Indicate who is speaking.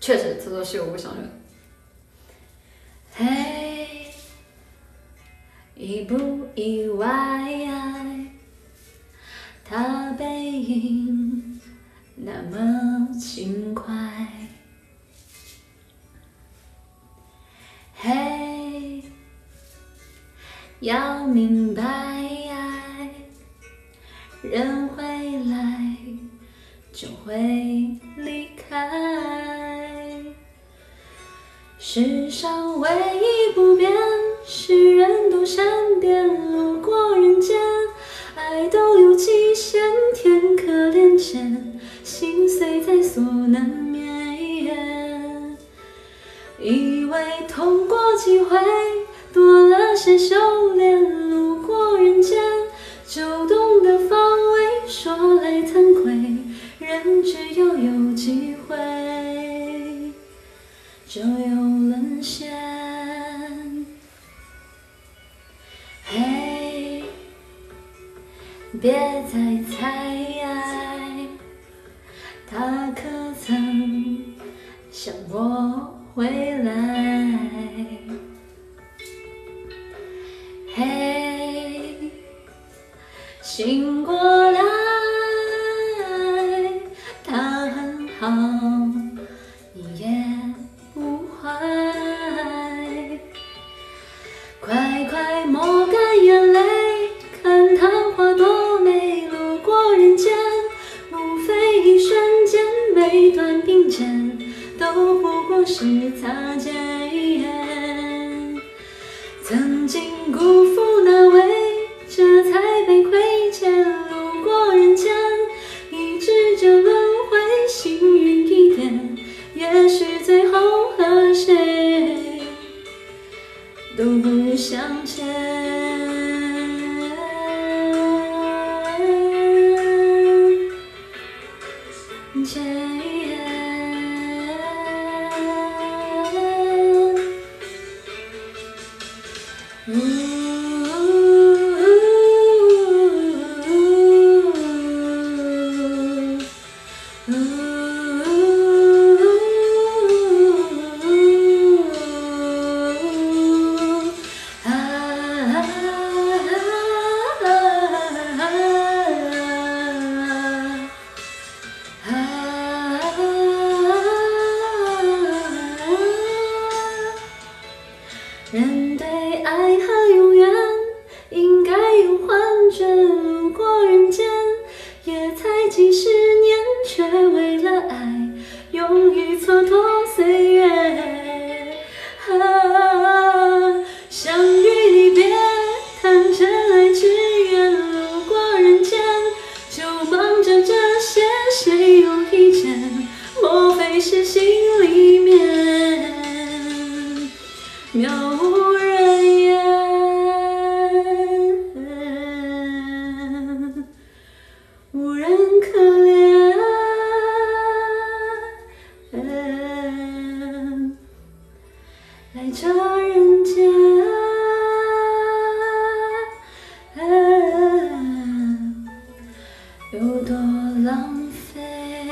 Speaker 1: 确实，这都是我不想忍。嘿，意不意外？他背影那么轻快。嘿，要明白，人会来，就会离开。世上唯一不变，是人都善变，路过人间，爱都有期限，天可怜见，心碎在所难免。以为痛过几回，多了些修炼，路过人间，就懂得防卫。说来惭愧，人只要有机会，就有沦陷。嘿，别再猜，是擦肩，曾经辜负那位，这才被亏欠。路过人间，一直这轮回，幸运一点，也许最后和谁都不相欠。浪费。